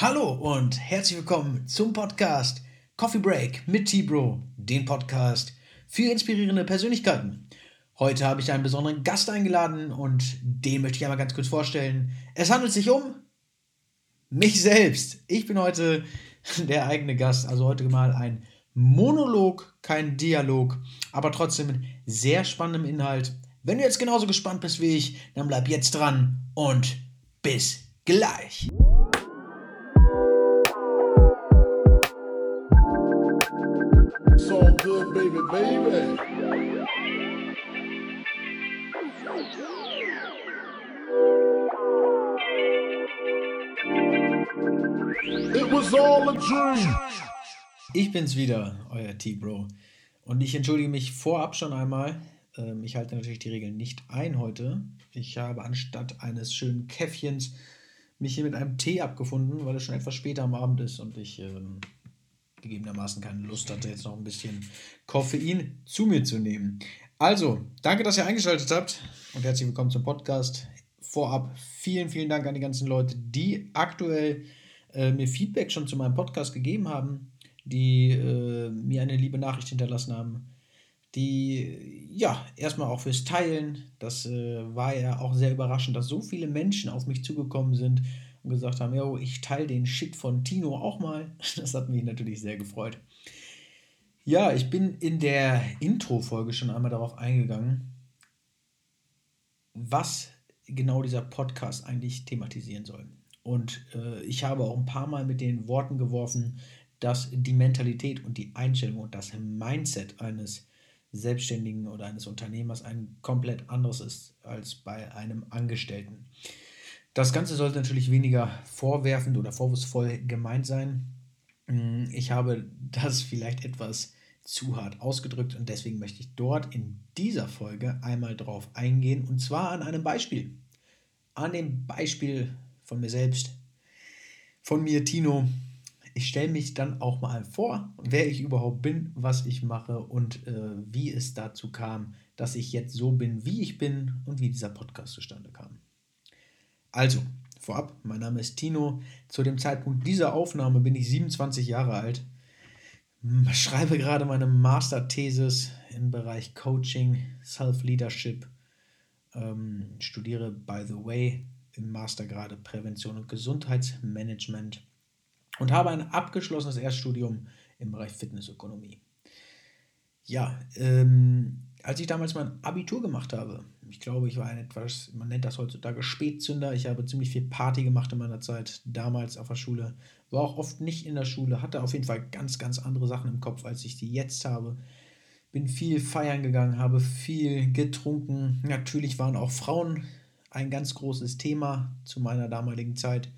Hallo und herzlich willkommen zum Podcast Coffee Break mit T-Bro, den Podcast für inspirierende Persönlichkeiten. Heute habe ich einen besonderen Gast eingeladen und den möchte ich einmal ganz kurz vorstellen. Es handelt sich um mich selbst. Ich bin heute der eigene Gast, also heute mal ein Monolog, kein Dialog, aber trotzdem mit sehr spannendem Inhalt. Wenn du jetzt genauso gespannt bist wie ich, dann bleib jetzt dran und bis gleich. Baby. It was all a dream. Ich bin's wieder, euer T-Bro. Und ich entschuldige mich vorab schon einmal. Ähm, ich halte natürlich die Regeln nicht ein heute. Ich habe anstatt eines schönen Käffchens mich hier mit einem Tee abgefunden, weil es schon etwas später am Abend ist und ich ähm, gegebenermaßen keine Lust hatte, jetzt noch ein bisschen Koffein zu mir zu nehmen. Also, danke, dass ihr eingeschaltet habt und herzlich willkommen zum Podcast. Vorab vielen, vielen Dank an die ganzen Leute, die aktuell äh, mir Feedback schon zu meinem Podcast gegeben haben, die äh, mir eine liebe Nachricht hinterlassen haben, die ja erstmal auch fürs Teilen, das äh, war ja auch sehr überraschend, dass so viele Menschen auf mich zugekommen sind und gesagt haben, yo, ich teile den Shit von Tino auch mal. Das hat mich natürlich sehr gefreut. Ja, ich bin in der Intro-Folge schon einmal darauf eingegangen, was genau dieser Podcast eigentlich thematisieren soll. Und äh, ich habe auch ein paar Mal mit den Worten geworfen, dass die Mentalität und die Einstellung und das Mindset eines Selbstständigen oder eines Unternehmers ein komplett anderes ist als bei einem Angestellten. Das Ganze sollte natürlich weniger vorwerfend oder vorwurfsvoll gemeint sein. Hm, ich habe das vielleicht etwas zu hart ausgedrückt und deswegen möchte ich dort in dieser Folge einmal drauf eingehen und zwar an einem Beispiel. An dem Beispiel von mir selbst, von mir, Tino. Ich stelle mich dann auch mal vor, wer ich überhaupt bin, was ich mache und äh, wie es dazu kam, dass ich jetzt so bin, wie ich bin und wie dieser Podcast zustande kam. Also, vorab, mein Name ist Tino. Zu dem Zeitpunkt dieser Aufnahme bin ich 27 Jahre alt. Schreibe gerade meine Masterthesis im Bereich Coaching, Self-Leadership. Ähm, studiere, by the way, im Mastergrade Prävention und Gesundheitsmanagement und habe ein abgeschlossenes Erststudium im Bereich Fitnessökonomie. Ja, ähm, als ich damals mein Abitur gemacht habe, ich glaube, ich war ein etwas, man nennt das heutzutage Spätzünder. Ich habe ziemlich viel Party gemacht in meiner Zeit, damals auf der Schule. War auch oft nicht in der Schule, hatte auf jeden Fall ganz, ganz andere Sachen im Kopf, als ich die jetzt habe. Bin viel feiern gegangen, habe viel getrunken. Natürlich waren auch Frauen ein ganz großes Thema zu meiner damaligen Zeit.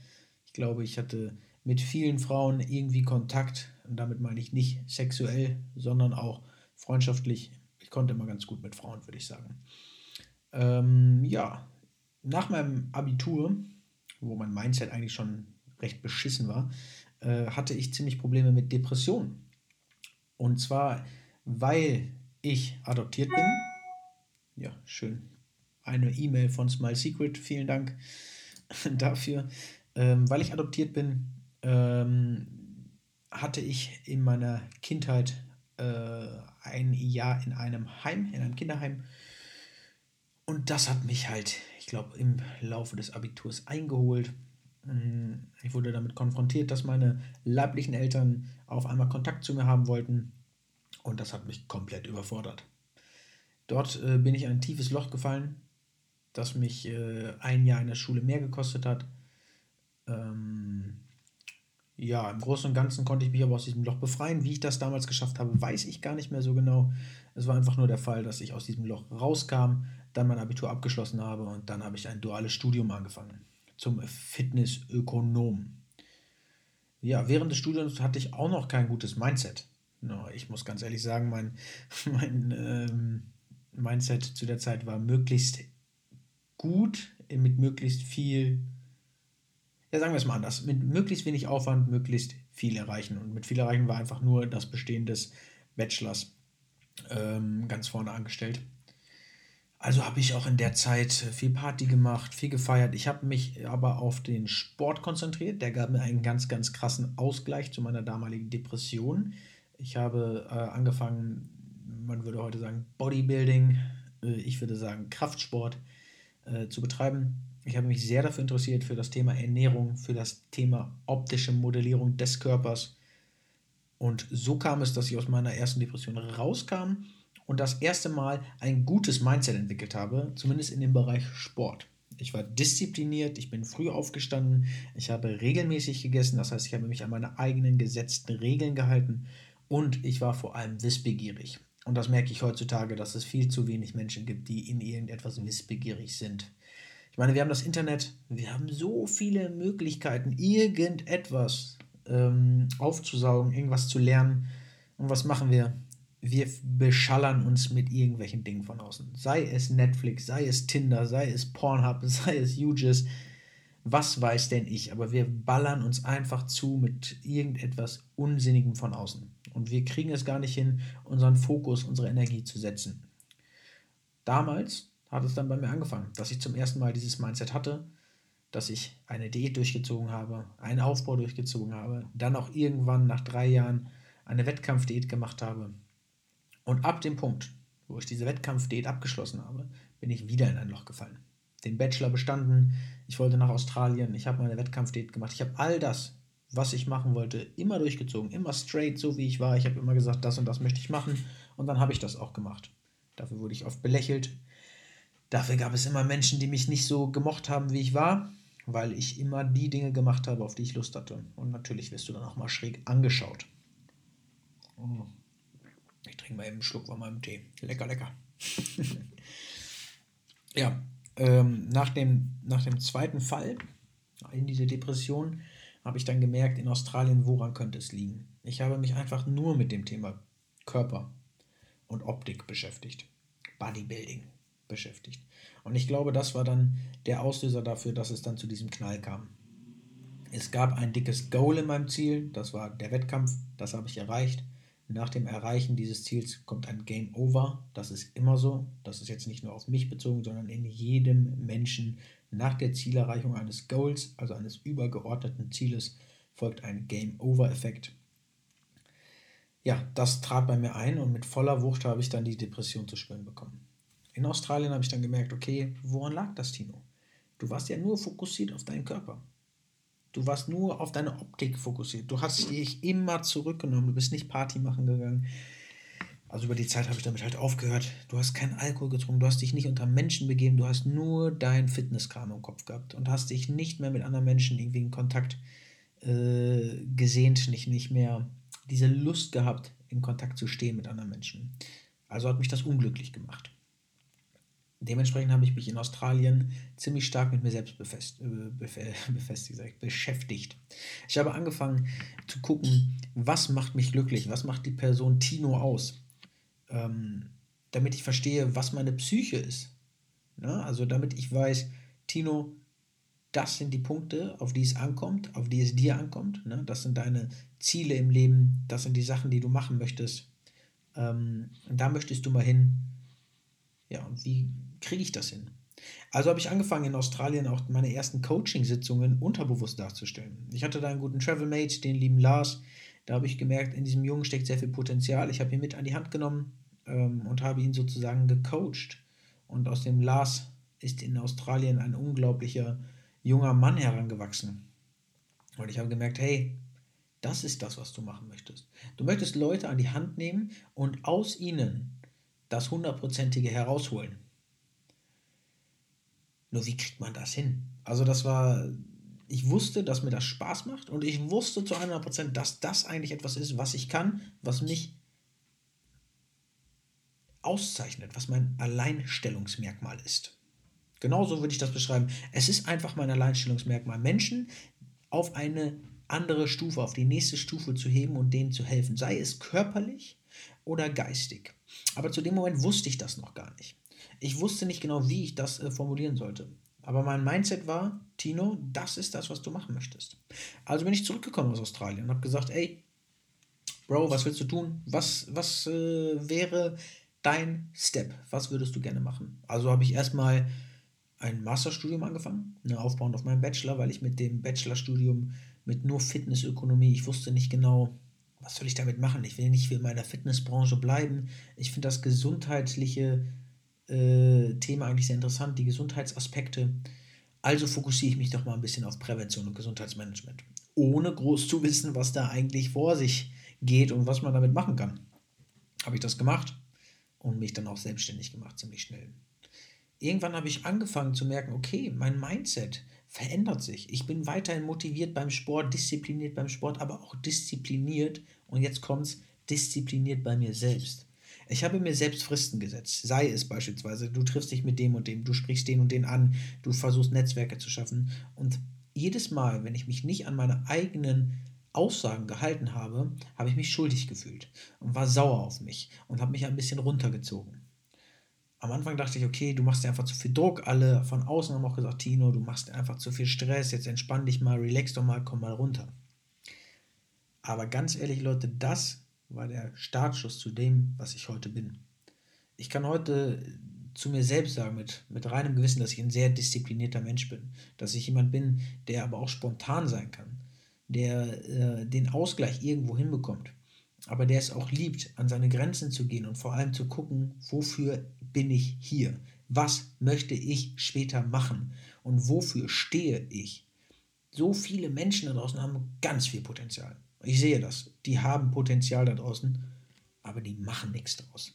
Ich glaube, ich hatte mit vielen Frauen irgendwie Kontakt. Und damit meine ich nicht sexuell, sondern auch freundschaftlich. Ich konnte immer ganz gut mit Frauen, würde ich sagen. Ähm, ja, nach meinem Abitur, wo mein Mindset eigentlich schon recht beschissen war, äh, hatte ich ziemlich Probleme mit Depressionen. Und zwar, weil ich adoptiert bin. Ja, schön eine E-Mail von Smile Secret. Vielen Dank dafür. Ähm, weil ich adoptiert bin, ähm, hatte ich in meiner Kindheit äh, ein Jahr in einem Heim, in einem Kinderheim. Und das hat mich halt, ich glaube, im Laufe des Abiturs eingeholt. Mm, ich wurde damit konfrontiert, dass meine leiblichen Eltern auf einmal Kontakt zu mir haben wollten. Und das hat mich komplett überfordert. Dort äh, bin ich in ein tiefes Loch gefallen, das mich äh, ein Jahr in der Schule mehr gekostet hat. Ähm, ja, im Großen und Ganzen konnte ich mich aber aus diesem Loch befreien. Wie ich das damals geschafft habe, weiß ich gar nicht mehr so genau. Es war einfach nur der Fall, dass ich aus diesem Loch rauskam, dann mein Abitur abgeschlossen habe und dann habe ich ein duales Studium angefangen zum Fitnessökonom. Ja, während des Studiums hatte ich auch noch kein gutes Mindset. Ich muss ganz ehrlich sagen, mein, mein ähm, Mindset zu der Zeit war möglichst gut, mit möglichst viel, ja sagen wir es mal anders, mit möglichst wenig Aufwand möglichst viel erreichen. Und mit viel erreichen war einfach nur das Bestehen des Bachelors ähm, ganz vorne angestellt. Also habe ich auch in der Zeit viel Party gemacht, viel gefeiert. Ich habe mich aber auf den Sport konzentriert. Der gab mir einen ganz, ganz krassen Ausgleich zu meiner damaligen Depression. Ich habe äh, angefangen, man würde heute sagen Bodybuilding, äh, ich würde sagen Kraftsport äh, zu betreiben. Ich habe mich sehr dafür interessiert, für das Thema Ernährung, für das Thema optische Modellierung des Körpers. Und so kam es, dass ich aus meiner ersten Depression rauskam und das erste Mal ein gutes Mindset entwickelt habe, zumindest in dem Bereich Sport. Ich war diszipliniert, ich bin früh aufgestanden, ich habe regelmäßig gegessen, das heißt, ich habe mich an meine eigenen gesetzten Regeln gehalten und ich war vor allem wissbegierig. Und das merke ich heutzutage, dass es viel zu wenig Menschen gibt, die in irgendetwas wissbegierig sind. Ich meine, wir haben das Internet, wir haben so viele Möglichkeiten, irgendetwas ähm, aufzusaugen, irgendwas zu lernen. Und was machen wir? wir beschallern uns mit irgendwelchen Dingen von außen. Sei es Netflix, sei es Tinder, sei es Pornhub, sei es UGIS, was weiß denn ich, aber wir ballern uns einfach zu mit irgendetwas Unsinnigem von außen. Und wir kriegen es gar nicht hin, unseren Fokus, unsere Energie zu setzen. Damals hat es dann bei mir angefangen, dass ich zum ersten Mal dieses Mindset hatte, dass ich eine Diät durchgezogen habe, einen Aufbau durchgezogen habe, dann auch irgendwann nach drei Jahren eine Wettkampfdiät gemacht habe, und ab dem Punkt, wo ich diese Wettkampfdiät abgeschlossen habe, bin ich wieder in ein Loch gefallen. Den Bachelor bestanden, ich wollte nach Australien, ich habe meine Wettkampfdiät gemacht, ich habe all das, was ich machen wollte, immer durchgezogen, immer straight, so wie ich war. Ich habe immer gesagt, das und das möchte ich machen und dann habe ich das auch gemacht. Dafür wurde ich oft belächelt. Dafür gab es immer Menschen, die mich nicht so gemocht haben, wie ich war, weil ich immer die Dinge gemacht habe, auf die ich Lust hatte. Und natürlich wirst du dann auch mal schräg angeschaut. Oh. Ich trinke mal eben einen Schluck von meinem Tee. Lecker, lecker. ja, ähm, nach, dem, nach dem zweiten Fall in diese Depression habe ich dann gemerkt, in Australien, woran könnte es liegen. Ich habe mich einfach nur mit dem Thema Körper und Optik beschäftigt. Bodybuilding beschäftigt. Und ich glaube, das war dann der Auslöser dafür, dass es dann zu diesem Knall kam. Es gab ein dickes Goal in meinem Ziel, das war der Wettkampf, das habe ich erreicht. Nach dem Erreichen dieses Ziels kommt ein Game Over. Das ist immer so. Das ist jetzt nicht nur auf mich bezogen, sondern in jedem Menschen. Nach der Zielerreichung eines Goals, also eines übergeordneten Zieles, folgt ein Game Over-Effekt. Ja, das trat bei mir ein und mit voller Wucht habe ich dann die Depression zu spüren bekommen. In Australien habe ich dann gemerkt, okay, woran lag das, Tino? Du warst ja nur fokussiert auf deinen Körper. Du warst nur auf deine Optik fokussiert. Du hast dich immer zurückgenommen. Du bist nicht Party machen gegangen. Also über die Zeit habe ich damit halt aufgehört. Du hast keinen Alkohol getrunken, du hast dich nicht unter Menschen begeben, du hast nur dein Fitnesskram im Kopf gehabt und hast dich nicht mehr mit anderen Menschen irgendwie in Kontakt äh, gesehnt, nicht, nicht mehr diese Lust gehabt, in Kontakt zu stehen mit anderen Menschen. Also hat mich das unglücklich gemacht. Dementsprechend habe ich mich in Australien ziemlich stark mit mir selbst befest, äh, befestigt, beschäftigt. Ich habe angefangen zu gucken, was macht mich glücklich, was macht die Person Tino aus, ähm, damit ich verstehe, was meine Psyche ist. Ja, also damit ich weiß, Tino, das sind die Punkte, auf die es ankommt, auf die es dir ankommt. Ne? Das sind deine Ziele im Leben, das sind die Sachen, die du machen möchtest. Ähm, da möchtest du mal hin. Ja, und wie kriege ich das hin? Also habe ich angefangen in Australien auch meine ersten Coaching-Sitzungen unterbewusst darzustellen. Ich hatte da einen guten Travelmate, den lieben Lars. Da habe ich gemerkt, in diesem Jungen steckt sehr viel Potenzial. Ich habe ihn mit an die Hand genommen ähm, und habe ihn sozusagen gecoacht. Und aus dem Lars ist in Australien ein unglaublicher junger Mann herangewachsen. Und ich habe gemerkt, hey, das ist das, was du machen möchtest. Du möchtest Leute an die Hand nehmen und aus ihnen das Hundertprozentige herausholen. Nur wie kriegt man das hin? Also das war, ich wusste, dass mir das Spaß macht und ich wusste zu 100%, dass das eigentlich etwas ist, was ich kann, was mich auszeichnet, was mein Alleinstellungsmerkmal ist. Genauso würde ich das beschreiben. Es ist einfach mein Alleinstellungsmerkmal, Menschen auf eine andere Stufe, auf die nächste Stufe zu heben und denen zu helfen, sei es körperlich oder geistig. Aber zu dem Moment wusste ich das noch gar nicht. Ich wusste nicht genau, wie ich das äh, formulieren sollte. Aber mein Mindset war, Tino, das ist das, was du machen möchtest. Also bin ich zurückgekommen aus Australien und habe gesagt, ey, Bro, was willst du tun? Was, was äh, wäre dein Step? Was würdest du gerne machen? Also habe ich erstmal ein Masterstudium angefangen, ne, aufbauend auf meinem Bachelor, weil ich mit dem Bachelorstudium mit nur Fitnessökonomie, ich wusste nicht genau, was soll ich damit machen? Ich will nicht in meiner Fitnessbranche bleiben. Ich finde das gesundheitliche äh, Thema eigentlich sehr interessant, die Gesundheitsaspekte. Also fokussiere ich mich doch mal ein bisschen auf Prävention und Gesundheitsmanagement, ohne groß zu wissen, was da eigentlich vor sich geht und was man damit machen kann. Habe ich das gemacht und mich dann auch selbstständig gemacht, ziemlich schnell. Irgendwann habe ich angefangen zu merken, okay, mein Mindset verändert sich. Ich bin weiterhin motiviert beim Sport, diszipliniert beim Sport, aber auch diszipliniert, und jetzt kommt es, diszipliniert bei mir selbst. Ich habe mir selbst Fristen gesetzt. Sei es beispielsweise, du triffst dich mit dem und dem, du sprichst den und den an, du versuchst Netzwerke zu schaffen. Und jedes Mal, wenn ich mich nicht an meine eigenen Aussagen gehalten habe, habe ich mich schuldig gefühlt und war sauer auf mich und habe mich ein bisschen runtergezogen. Am Anfang dachte ich, okay, du machst dir einfach zu viel Druck. Alle von außen haben auch gesagt, Tino, du machst dir einfach zu viel Stress, jetzt entspann dich mal, relax doch mal, komm mal runter. Aber ganz ehrlich, Leute, das war der Startschuss zu dem, was ich heute bin. Ich kann heute zu mir selbst sagen, mit, mit reinem Gewissen, dass ich ein sehr disziplinierter Mensch bin. Dass ich jemand bin, der aber auch spontan sein kann. Der äh, den Ausgleich irgendwo hinbekommt. Aber der es auch liebt, an seine Grenzen zu gehen und vor allem zu gucken, wofür bin ich hier? Was möchte ich später machen? Und wofür stehe ich? So viele Menschen da draußen haben ganz viel Potenzial. Ich sehe das. Die haben Potenzial da draußen, aber die machen nichts draus.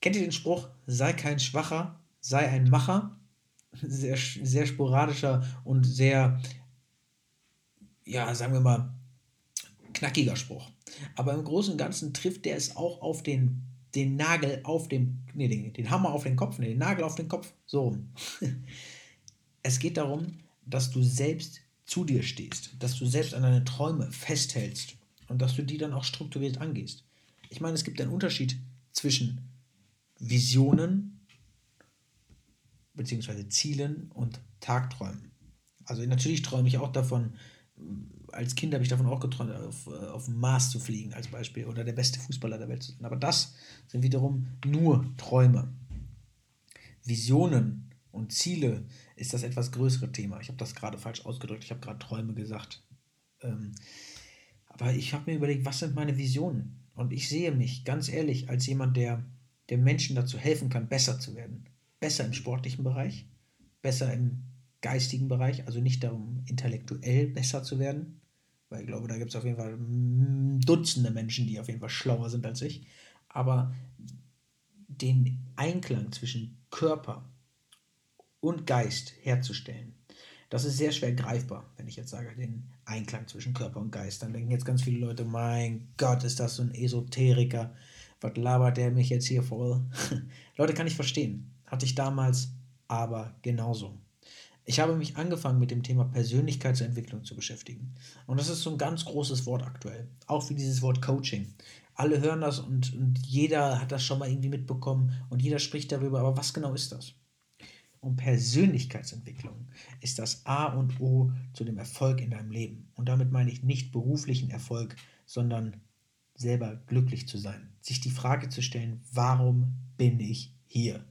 Kennt ihr den Spruch, sei kein Schwacher, sei ein Macher? Sehr, sehr sporadischer und sehr, ja, sagen wir mal, knackiger Spruch. Aber im Großen und Ganzen trifft der es auch auf den, den Nagel auf dem, nee, den, den Hammer auf den Kopf, nee, den Nagel auf den Kopf, so rum. es geht darum, dass du selbst zu dir stehst, dass du selbst an deine Träume festhältst und dass du die dann auch strukturiert angehst. Ich meine, es gibt einen Unterschied zwischen Visionen bzw. Zielen und Tagträumen. Also natürlich träume ich auch davon, als Kind habe ich davon auch geträumt, auf, auf dem Mars zu fliegen als Beispiel oder der beste Fußballer der Welt zu sein. Aber das sind wiederum nur Träume. Visionen und Ziele ist das etwas größere Thema. Ich habe das gerade falsch ausgedrückt. Ich habe gerade Träume gesagt. Ähm, aber ich habe mir überlegt, was sind meine Visionen? Und ich sehe mich ganz ehrlich als jemand, der, der Menschen dazu helfen kann, besser zu werden. Besser im sportlichen Bereich, besser im geistigen Bereich, also nicht darum, intellektuell besser zu werden, weil ich glaube, da gibt es auf jeden Fall Dutzende Menschen, die auf jeden Fall schlauer sind als ich, aber den Einklang zwischen Körper, und Geist herzustellen. Das ist sehr schwer greifbar, wenn ich jetzt sage, den Einklang zwischen Körper und Geist. Dann denken jetzt ganz viele Leute, mein Gott, ist das so ein Esoteriker. Was labert der mich jetzt hier voll? Leute, kann ich verstehen. Hatte ich damals aber genauso. Ich habe mich angefangen mit dem Thema Persönlichkeitsentwicklung zu beschäftigen. Und das ist so ein ganz großes Wort aktuell. Auch wie dieses Wort Coaching. Alle hören das und, und jeder hat das schon mal irgendwie mitbekommen und jeder spricht darüber. Aber was genau ist das? und Persönlichkeitsentwicklung ist das A und O zu dem Erfolg in deinem Leben. Und damit meine ich nicht beruflichen Erfolg, sondern selber glücklich zu sein. Sich die Frage zu stellen, warum bin ich hier?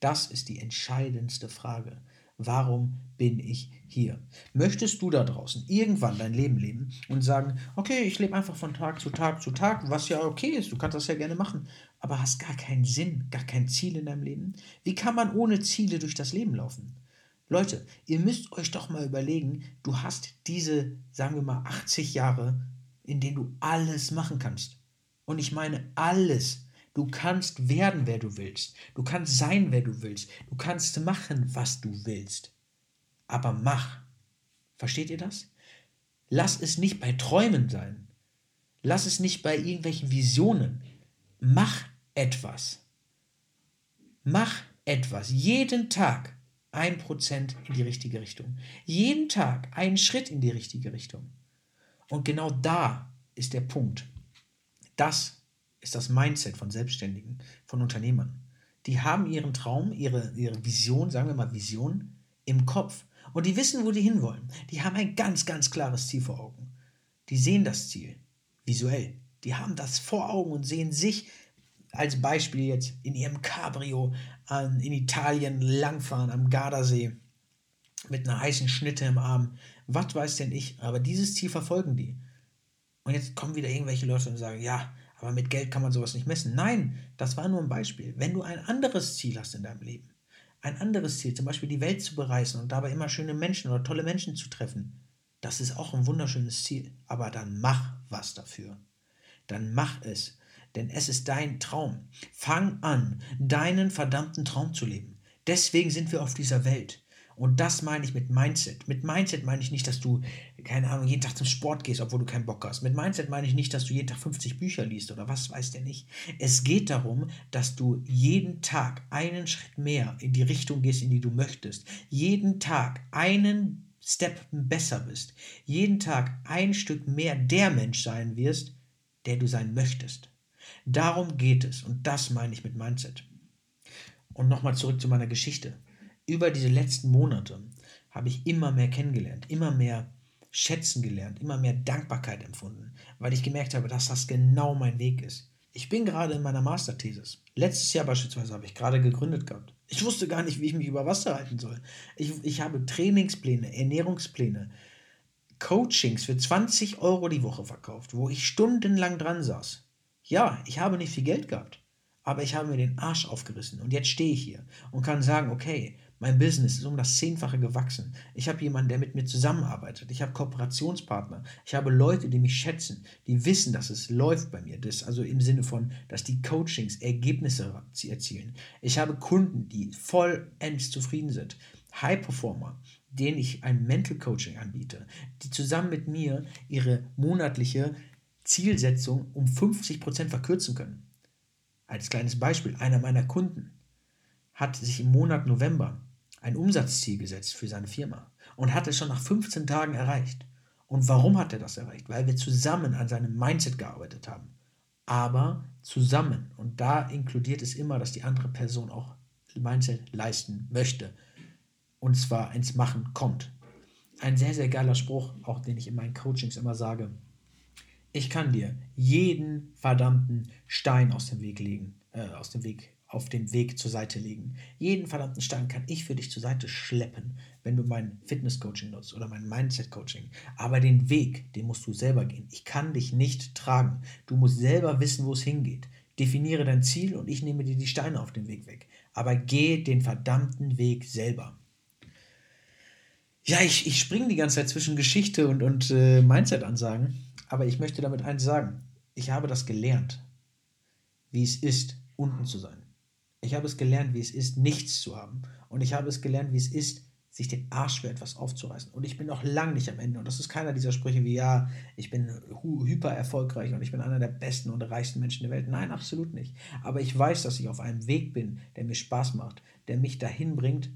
Das ist die entscheidendste Frage. Warum bin ich hier? Möchtest du da draußen irgendwann dein Leben leben und sagen, okay, ich lebe einfach von Tag zu Tag zu Tag, was ja okay ist, du kannst das ja gerne machen, aber hast gar keinen Sinn, gar kein Ziel in deinem Leben? Wie kann man ohne Ziele durch das Leben laufen? Leute, ihr müsst euch doch mal überlegen, du hast diese, sagen wir mal, 80 Jahre, in denen du alles machen kannst. Und ich meine alles. Du kannst werden, wer du willst. Du kannst sein, wer du willst. Du kannst machen, was du willst. Aber mach. Versteht ihr das? Lass es nicht bei Träumen sein. Lass es nicht bei irgendwelchen Visionen. Mach etwas. Mach etwas. Jeden Tag ein Prozent in die richtige Richtung. Jeden Tag einen Schritt in die richtige Richtung. Und genau da ist der Punkt. Das ist das Mindset von Selbstständigen, von Unternehmern. Die haben ihren Traum, ihre, ihre Vision, sagen wir mal Vision, im Kopf. Und die wissen, wo die hinwollen. Die haben ein ganz, ganz klares Ziel vor Augen. Die sehen das Ziel visuell. Die haben das vor Augen und sehen sich, als Beispiel jetzt in ihrem Cabrio an, in Italien langfahren am Gardasee mit einer heißen Schnitte im Arm. Was weiß denn ich? Aber dieses Ziel verfolgen die. Und jetzt kommen wieder irgendwelche Leute und sagen, ja, aber mit Geld kann man sowas nicht messen. Nein, das war nur ein Beispiel. Wenn du ein anderes Ziel hast in deinem Leben, ein anderes Ziel, zum Beispiel die Welt zu bereisen und dabei immer schöne Menschen oder tolle Menschen zu treffen, das ist auch ein wunderschönes Ziel. Aber dann mach was dafür. Dann mach es. Denn es ist dein Traum. Fang an, deinen verdammten Traum zu leben. Deswegen sind wir auf dieser Welt. Und das meine ich mit Mindset. Mit Mindset meine ich nicht, dass du, keine Ahnung, jeden Tag zum Sport gehst, obwohl du keinen Bock hast. Mit Mindset meine ich nicht, dass du jeden Tag 50 Bücher liest oder was weiß der nicht. Es geht darum, dass du jeden Tag einen Schritt mehr in die Richtung gehst, in die du möchtest. Jeden Tag einen Step besser bist. Jeden Tag ein Stück mehr der Mensch sein wirst, der du sein möchtest. Darum geht es und das meine ich mit Mindset. Und nochmal zurück zu meiner Geschichte über diese letzten Monate habe ich immer mehr kennengelernt, immer mehr schätzen gelernt, immer mehr Dankbarkeit empfunden, weil ich gemerkt habe, dass das genau mein Weg ist. Ich bin gerade in meiner Masterthesis. Letztes Jahr beispielsweise habe ich gerade gegründet gehabt. Ich wusste gar nicht, wie ich mich über Wasser halten soll. Ich, ich habe Trainingspläne, Ernährungspläne, Coachings für 20 Euro die Woche verkauft, wo ich stundenlang dran saß. Ja, ich habe nicht viel Geld gehabt, aber ich habe mir den Arsch aufgerissen und jetzt stehe ich hier und kann sagen, okay, mein Business ist um das Zehnfache gewachsen. Ich habe jemanden, der mit mir zusammenarbeitet. Ich habe Kooperationspartner. Ich habe Leute, die mich schätzen, die wissen, dass es läuft bei mir. Das also im Sinne von, dass die Coachings Ergebnisse erzielen. Ich habe Kunden, die vollends zufrieden sind. High Performer, denen ich ein Mental Coaching anbiete, die zusammen mit mir ihre monatliche Zielsetzung um 50% verkürzen können. Als kleines Beispiel, einer meiner Kunden hat sich im Monat November ein Umsatzziel gesetzt für seine Firma und hat es schon nach 15 Tagen erreicht. Und warum hat er das erreicht? Weil wir zusammen an seinem Mindset gearbeitet haben. Aber zusammen. Und da inkludiert es immer, dass die andere Person auch Mindset leisten möchte. Und zwar ins Machen kommt. Ein sehr, sehr geiler Spruch, auch den ich in meinen Coachings immer sage. Ich kann dir jeden verdammten Stein aus dem Weg legen, äh, aus dem Weg auf dem Weg zur Seite legen. Jeden verdammten Stein kann ich für dich zur Seite schleppen, wenn du mein Fitness-Coaching nutzt oder mein Mindset-Coaching. Aber den Weg, den musst du selber gehen. Ich kann dich nicht tragen. Du musst selber wissen, wo es hingeht. Definiere dein Ziel und ich nehme dir die Steine auf dem Weg weg. Aber geh den verdammten Weg selber. Ja, ich, ich springe die ganze Zeit zwischen Geschichte und, und äh, Mindset-Ansagen, aber ich möchte damit eins sagen. Ich habe das gelernt, wie es ist, unten zu sein. Ich habe es gelernt, wie es ist, nichts zu haben. Und ich habe es gelernt, wie es ist, sich den Arsch für etwas aufzureißen. Und ich bin noch lange nicht am Ende. Und das ist keiner dieser Sprüche wie, ja, ich bin hyper erfolgreich und ich bin einer der besten und reichsten Menschen der Welt. Nein, absolut nicht. Aber ich weiß, dass ich auf einem Weg bin, der mir Spaß macht, der mich dahin bringt,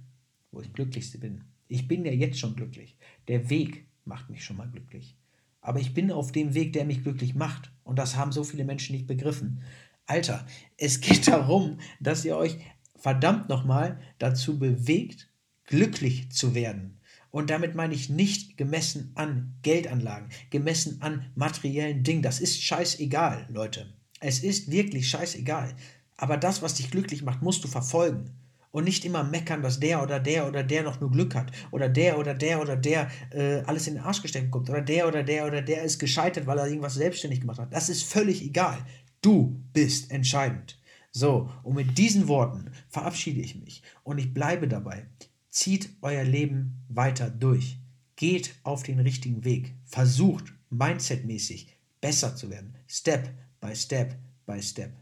wo ich glücklichste bin. Ich bin ja jetzt schon glücklich. Der Weg macht mich schon mal glücklich. Aber ich bin auf dem Weg, der mich glücklich macht. Und das haben so viele Menschen nicht begriffen. Alter, es geht darum, dass ihr euch verdammt nochmal dazu bewegt, glücklich zu werden. Und damit meine ich nicht gemessen an Geldanlagen, gemessen an materiellen Dingen. Das ist scheißegal, Leute. Es ist wirklich scheißegal. Aber das, was dich glücklich macht, musst du verfolgen. Und nicht immer meckern, dass der oder der oder der noch nur Glück hat. Oder der oder der oder der äh, alles in den Arsch gesteckt bekommt. Oder der oder der oder der ist gescheitert, weil er irgendwas selbstständig gemacht hat. Das ist völlig egal. Du bist entscheidend. So, und mit diesen Worten verabschiede ich mich und ich bleibe dabei. Zieht euer Leben weiter durch. Geht auf den richtigen Weg. Versucht mindsetmäßig besser zu werden. Step by Step by Step.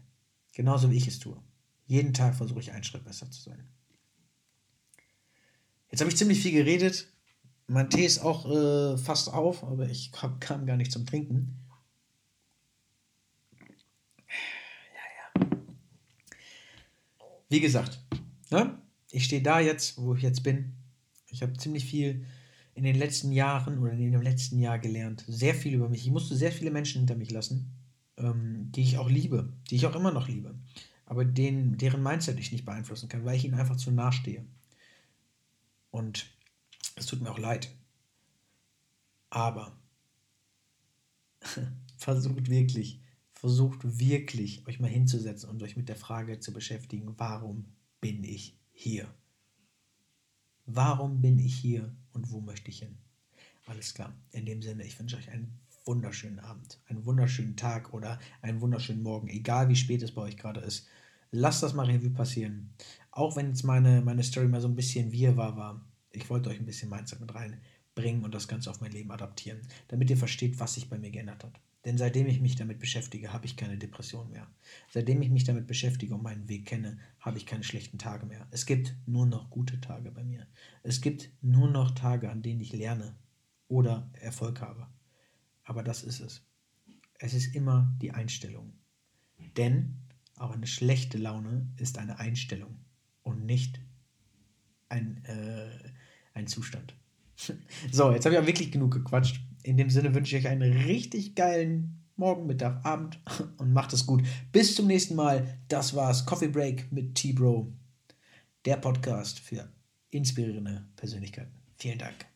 Genauso wie ich es tue. Jeden Tag versuche ich einen Schritt besser zu sein. Jetzt habe ich ziemlich viel geredet. Mein Tee ist auch äh, fast auf, aber ich kam gar nicht zum Trinken. Wie gesagt, ne? ich stehe da jetzt, wo ich jetzt bin. Ich habe ziemlich viel in den letzten Jahren oder in dem letzten Jahr gelernt. Sehr viel über mich. Ich musste sehr viele Menschen hinter mich lassen, ähm, die ich auch liebe, die ich auch immer noch liebe. Aber denen, deren Mindset ich nicht beeinflussen kann, weil ich ihnen einfach zu nahe stehe. Und es tut mir auch leid. Aber versucht wirklich versucht wirklich, euch mal hinzusetzen und euch mit der Frage zu beschäftigen, warum bin ich hier? Warum bin ich hier und wo möchte ich hin? Alles klar. In dem Sinne, ich wünsche euch einen wunderschönen Abend, einen wunderschönen Tag oder einen wunderschönen Morgen, egal wie spät es bei euch gerade ist. Lasst das mal Revue passieren. Auch wenn jetzt meine, meine Story mal so ein bisschen wirrwarr war. Ich wollte euch ein bisschen Mindset mit reinbringen und das Ganze auf mein Leben adaptieren, damit ihr versteht, was sich bei mir geändert hat. Denn seitdem ich mich damit beschäftige, habe ich keine Depression mehr. Seitdem ich mich damit beschäftige und meinen Weg kenne, habe ich keine schlechten Tage mehr. Es gibt nur noch gute Tage bei mir. Es gibt nur noch Tage, an denen ich lerne oder Erfolg habe. Aber das ist es. Es ist immer die Einstellung. Denn auch eine schlechte Laune ist eine Einstellung und nicht ein, äh, ein Zustand. so, jetzt habe ich auch wirklich genug gequatscht. In dem Sinne wünsche ich euch einen richtig geilen Morgen, Mittag, Abend und macht es gut. Bis zum nächsten Mal. Das war's. Coffee Break mit T-Bro. Der Podcast für inspirierende Persönlichkeiten. Vielen Dank.